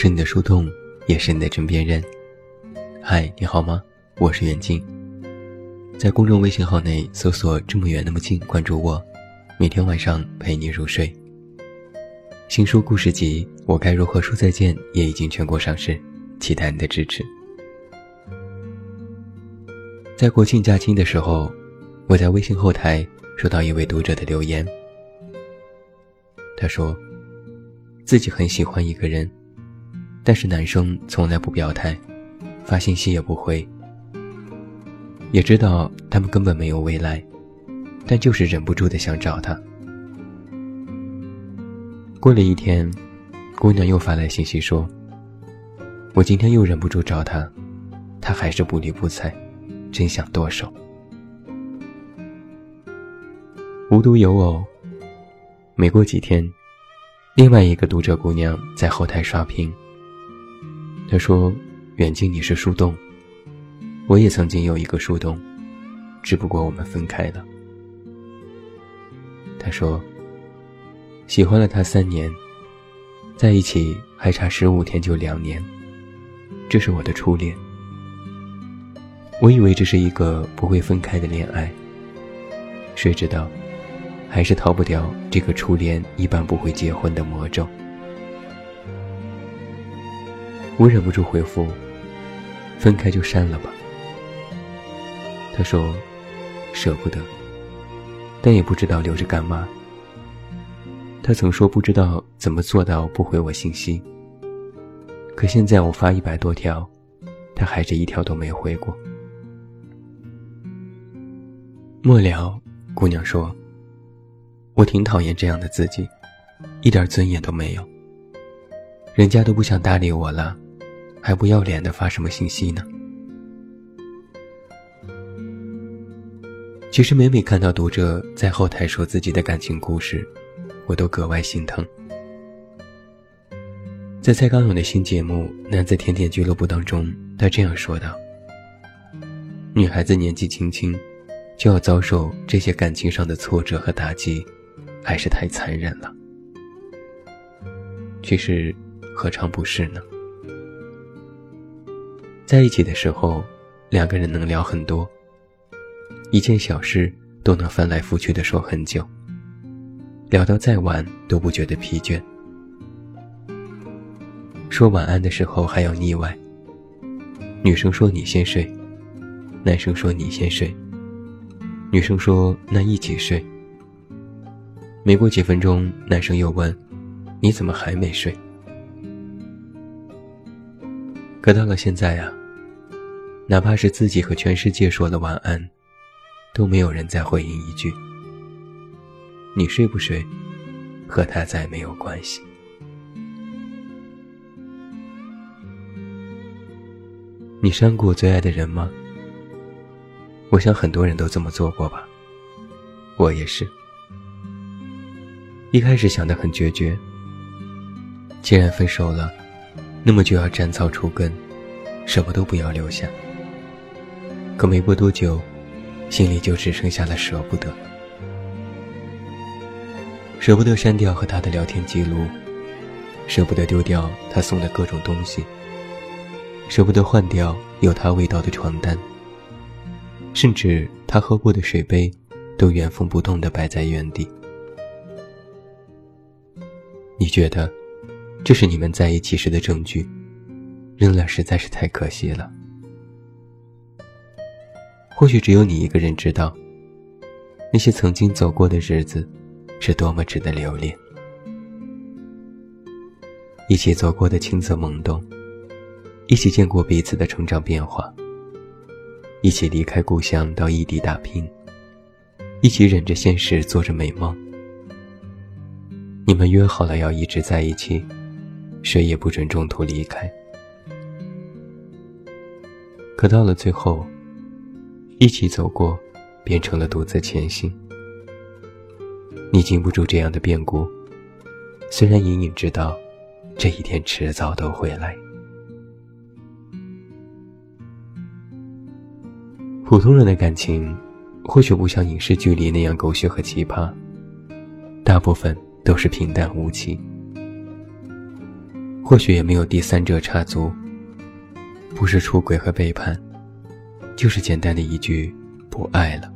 是你的树洞，也是你的枕边人。嗨，你好吗？我是远近。在公众微信号内搜索“这么远那么近”，关注我，每天晚上陪你入睡。新书故事集《我该如何说再见》也已经全国上市，期待你的支持。在国庆假期的时候，我在微信后台收到一位读者的留言，他说。自己很喜欢一个人，但是男生从来不表态，发信息也不回。也知道他们根本没有未来，但就是忍不住的想找他。过了一天，姑娘又发来信息说：“我今天又忍不住找他，他还是不理不睬，真想剁手。”无独有偶，没过几天。另外一个读者姑娘在后台刷屏。他说：“远近你是树洞，我也曾经有一个树洞，只不过我们分开了。”他说：“喜欢了他三年，在一起还差十五天就两年，这是我的初恋。我以为这是一个不会分开的恋爱，谁知道。”还是逃不掉这个初恋一般不会结婚的魔咒。我忍不住回复：“分开就删了吧。”他说：“舍不得，但也不知道留着干嘛。”他曾说不知道怎么做到不回我信息，可现在我发一百多条，他还是一条都没回过。末了，姑娘说。我挺讨厌这样的自己，一点尊严都没有。人家都不想搭理我了，还不要脸的发什么信息呢？其实每每看到读者在后台说自己的感情故事，我都格外心疼。在蔡康永的新节目《男子甜点俱乐部》当中，他这样说道：“女孩子年纪轻轻，就要遭受这些感情上的挫折和打击。”还是太残忍了。其实，何尝不是呢？在一起的时候，两个人能聊很多，一件小事都能翻来覆去的说很久，聊到再晚都不觉得疲倦。说晚安的时候还要腻歪，女生说你先睡，男生说你先睡，女生说那一起睡。没过几分钟，男生又问：“你怎么还没睡？”可到了现在呀，哪怕是自己和全世界说了晚安，都没有人再回应一句：“你睡不睡，和他再没有关系。”你删过最爱的人吗？我想很多人都这么做过吧，我也是。一开始想的很决绝，既然分手了，那么就要斩草除根，什么都不要留下。可没过多久，心里就只剩下了舍不得，舍不得删掉和他的聊天记录，舍不得丢掉他送的各种东西，舍不得换掉有他味道的床单，甚至他喝过的水杯，都原封不动地摆在原地。你觉得，这是你们在一起时的证据，扔了实在是太可惜了。或许只有你一个人知道，那些曾经走过的日子，是多么值得留恋。一起走过的青涩懵懂，一起见过彼此的成长变化，一起离开故乡到异地打拼，一起忍着现实做着美梦。你们约好了要一直在一起，谁也不准中途离开。可到了最后，一起走过，变成了独自前行。你经不住这样的变故，虽然隐隐知道，这一天迟早都会来。普通人的感情，或许不像影视剧里那样狗血和奇葩，大部分。都是平淡无奇，或许也没有第三者插足，不是出轨和背叛，就是简单的一句不爱了。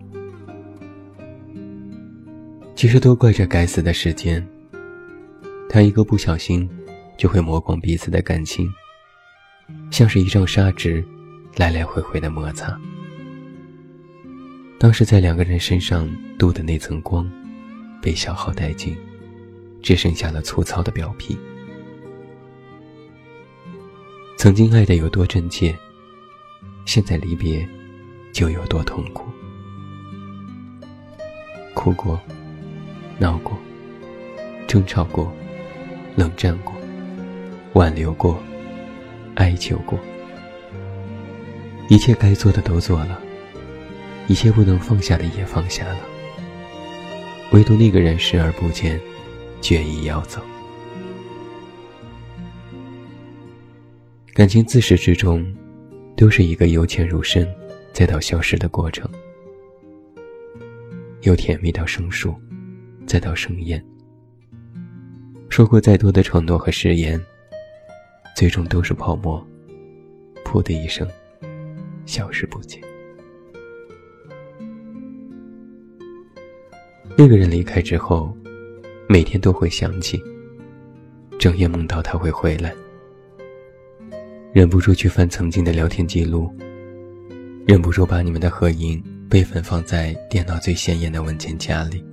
其实都怪这该死的时间，他一个不小心，就会磨光彼此的感情，像是一张砂纸，来来回回的摩擦。当时在两个人身上镀的那层光，被消耗殆尽，只剩下了粗糙的表皮。曾经爱的有多真切，现在离别，就有多痛苦。哭过。闹过，争吵过，冷战过，挽留过，哀求过，一切该做的都做了，一切不能放下的也放下了，唯独那个人视而不见，决意要走。感情自始至终，都是一个由浅入深，再到消失的过程，由甜蜜到生疏。再到生厌，说过再多的承诺和誓言，最终都是泡沫，噗的一声，消失不见。那个人离开之后，每天都会想起，整夜梦到他会回来，忍不住去翻曾经的聊天记录，忍不住把你们的合影备份放在电脑最显眼的文件夹里。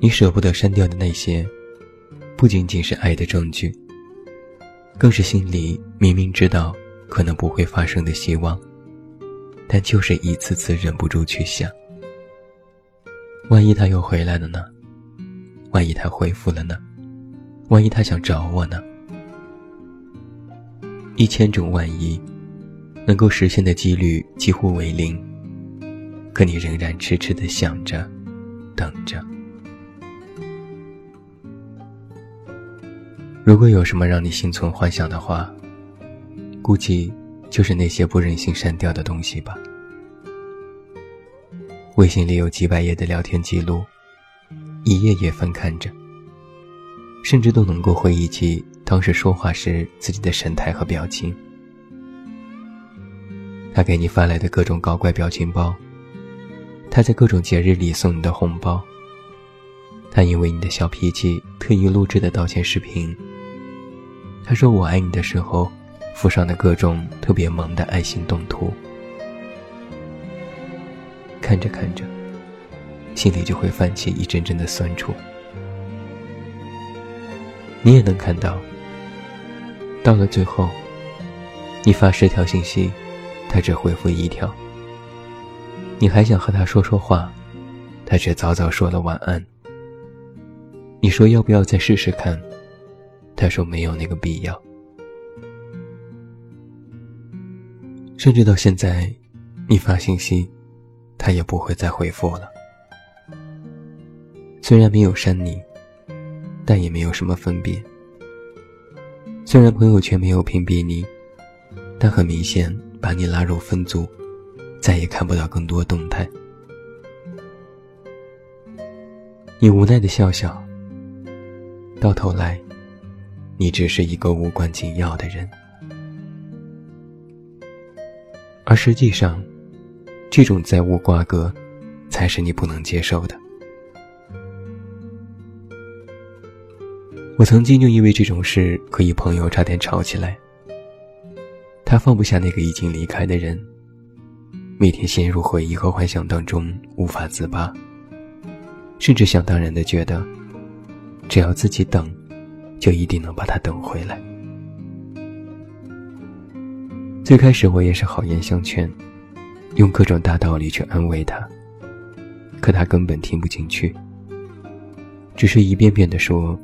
你舍不得删掉的那些，不仅仅是爱的证据，更是心里明明知道可能不会发生的希望，但就是一次次忍不住去想：万一他又回来了呢？万一他恢复了呢？万一他想找我呢？一千种万一，能够实现的几率几乎为零，可你仍然痴痴的想着，等着。如果有什么让你心存幻想的话，估计就是那些不忍心删掉的东西吧。微信里有几百页的聊天记录，一页页翻看着，甚至都能够回忆起当时说话时自己的神态和表情。他给你发来的各种搞怪表情包，他在各种节日里送你的红包，他因为你的小脾气特意录制的道歉视频。他说“我爱你”的时候，附上的各种特别萌的爱心动图，看着看着，心里就会泛起一阵阵的酸楚。你也能看到，到了最后，你发十条信息，他只回复一条；你还想和他说说话，他却早早说了晚安。你说要不要再试试看？他说没有那个必要，甚至到现在，你发信息，他也不会再回复了。虽然没有删你，但也没有什么分别。虽然朋友圈没有屏蔽你，但很明显把你拉入分组，再也看不到更多动态。你无奈的笑笑，到头来。你只是一个无关紧要的人，而实际上，这种再无瓜葛，才是你不能接受的。我曾经就因为这种事和一朋友差点吵起来。他放不下那个已经离开的人，每天陷入回忆和幻想当中无法自拔，甚至想当然的觉得，只要自己等。就一定能把他等回来。最开始我也是好言相劝，用各种大道理去安慰他，可他根本听不进去，只是一遍遍的说，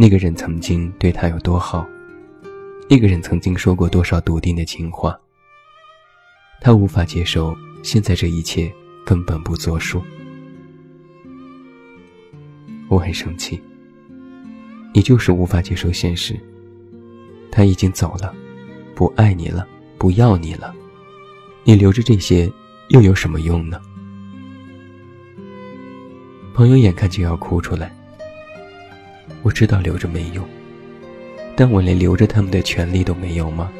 那个人曾经对他有多好，那个人曾经说过多少笃定的情话。他无法接受现在这一切根本不作数，我很生气。你就是无法接受现实。他已经走了，不爱你了，不要你了，你留着这些又有什么用呢？朋友眼看就要哭出来，我知道留着没用，但我连留着他们的权利都没有吗？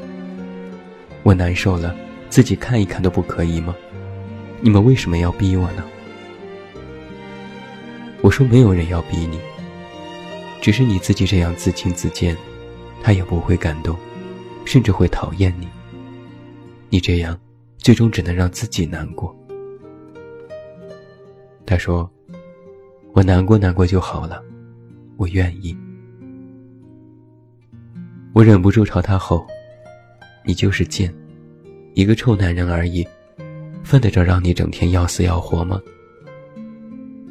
我难受了，自己看一看都不可以吗？你们为什么要逼我呢？我说没有人要逼你，只是你自己这样自轻自贱，他也不会感动，甚至会讨厌你。你这样，最终只能让自己难过。他说：“我难过难过就好了，我愿意。”我忍不住朝他吼：“你就是贱，一个臭男人而已，犯得着让你整天要死要活吗？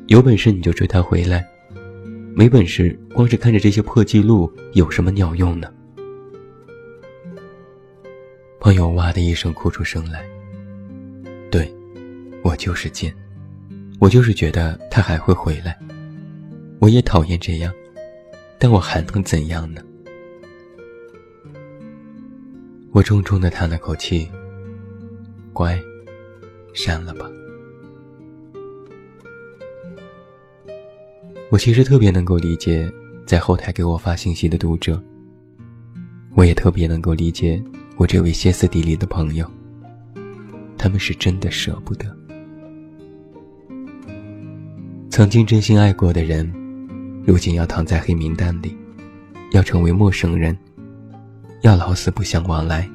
有本事你就追她回来，没本事光是看着这些破记录有什么鸟用呢？”朋友哇的一声哭出声来。对，我就是贱，我就是觉得他还会回来，我也讨厌这样，但我还能怎样呢？我重重的叹了口气，乖，删了吧。我其实特别能够理解在后台给我发信息的读者，我也特别能够理解我这位歇斯底里的朋友，他们是真的舍不得。曾经真心爱过的人，如今要躺在黑名单里，要成为陌生人。要老死不相往来，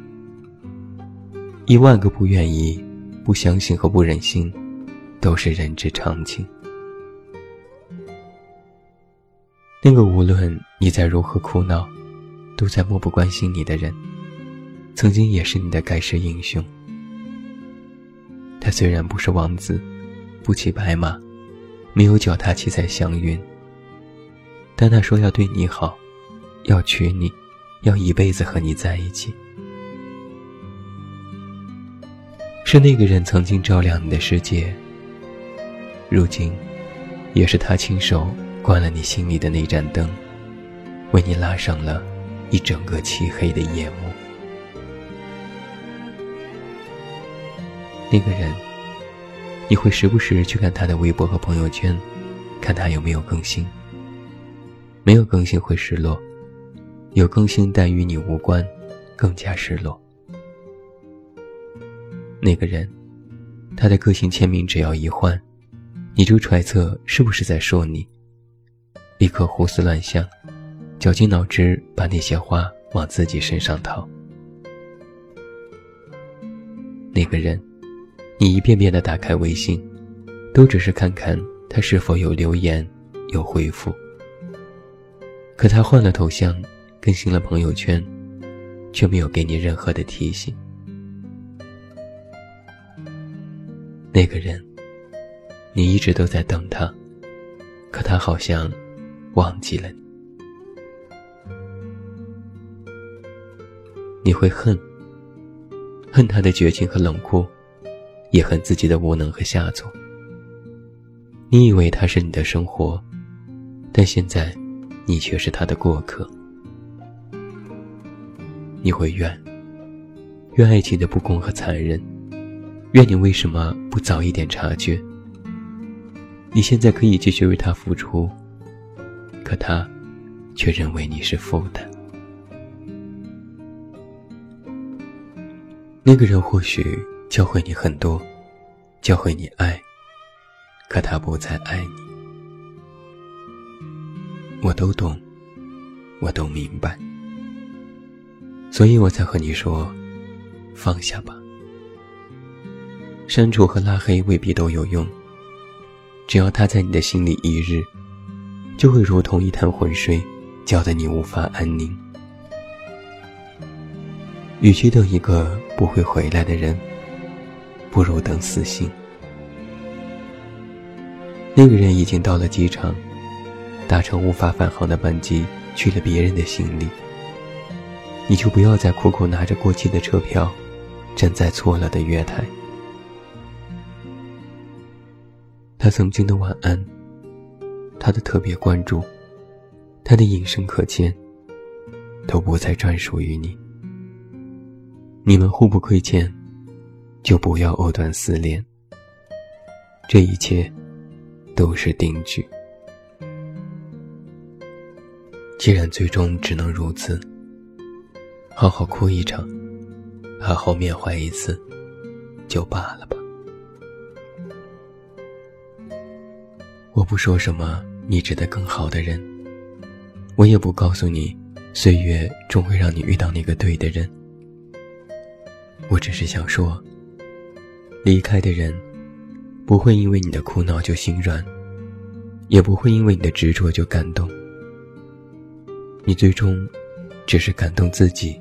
一万个不愿意、不相信和不忍心，都是人之常情。那个无论你在如何哭闹，都在漠不关心你的人，曾经也是你的盖世英雄。他虽然不是王子，不骑白马，没有脚踏七彩祥云，但他说要对你好，要娶你。要一辈子和你在一起，是那个人曾经照亮你的世界，如今，也是他亲手关了你心里的那盏灯，为你拉上了一整个漆黑的夜幕。那个人，你会时不时去看他的微博和朋友圈，看他有没有更新。没有更新会失落。有更新但与你无关，更加失落。那个人，他的个性签名只要一换，你就揣测是不是在说你，立刻胡思乱想，绞尽脑汁把那些话往自己身上套。那个人，你一遍遍的打开微信，都只是看看他是否有留言、有回复。可他换了头像。更新了朋友圈，却没有给你任何的提醒。那个人，你一直都在等他，可他好像忘记了你。你会恨，恨他的绝情和冷酷，也恨自己的无能和下作。你以为他是你的生活，但现在，你却是他的过客。你会怨，怨爱情的不公和残忍，怨你为什么不早一点察觉。你现在可以继续为他付出，可他却认为你是负担。那个人或许教会你很多，教会你爱，可他不再爱你。我都懂，我都明白。所以我才和你说，放下吧。删除和拉黑未必都有用，只要他在你的心里一日，就会如同一潭浑水，搅得你无法安宁。与其等一个不会回来的人，不如等死心。那个人已经到了机场，搭乘无法返航的班机，去了别人的心里。你就不要再苦苦拿着过期的车票，站在错了的月台。他曾经的晚安，他的特别关注，他的隐身可见，都不再专属于你。你们互不亏欠，就不要藕断丝连。这一切，都是定局。既然最终只能如此。好好哭一场，好好缅怀一次，就罢了吧。我不说什么你值得更好的人，我也不告诉你，岁月终会让你遇到那个对的人。我只是想说，离开的人，不会因为你的哭闹就心软，也不会因为你的执着就感动。你最终，只是感动自己，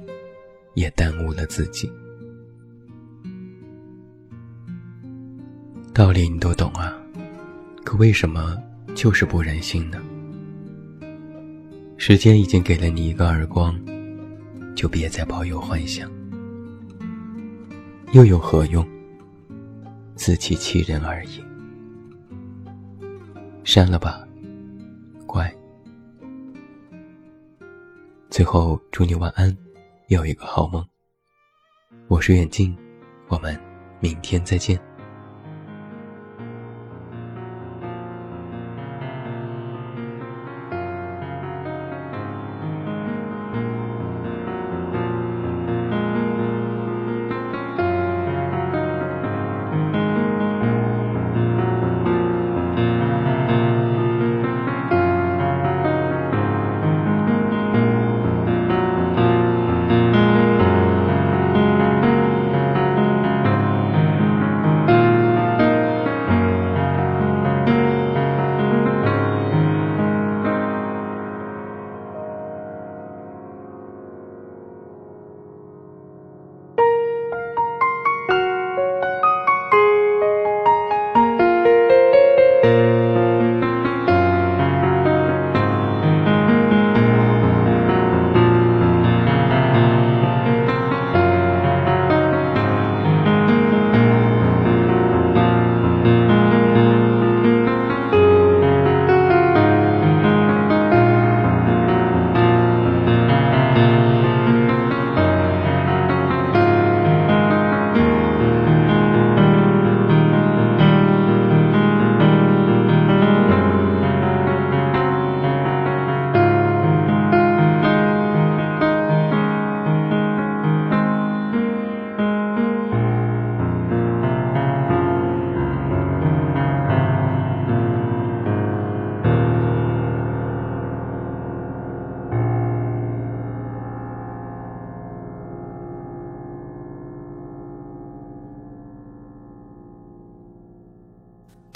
也耽误了自己。道理你都懂啊。可为什么就是不忍心呢？时间已经给了你一个耳光，就别再抱有幻想，又有何用？自欺欺人而已。删了吧，最后祝你晚安，有一个好梦。我是远近，我们明天再见。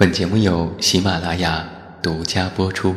本节目由喜马拉雅独家播出。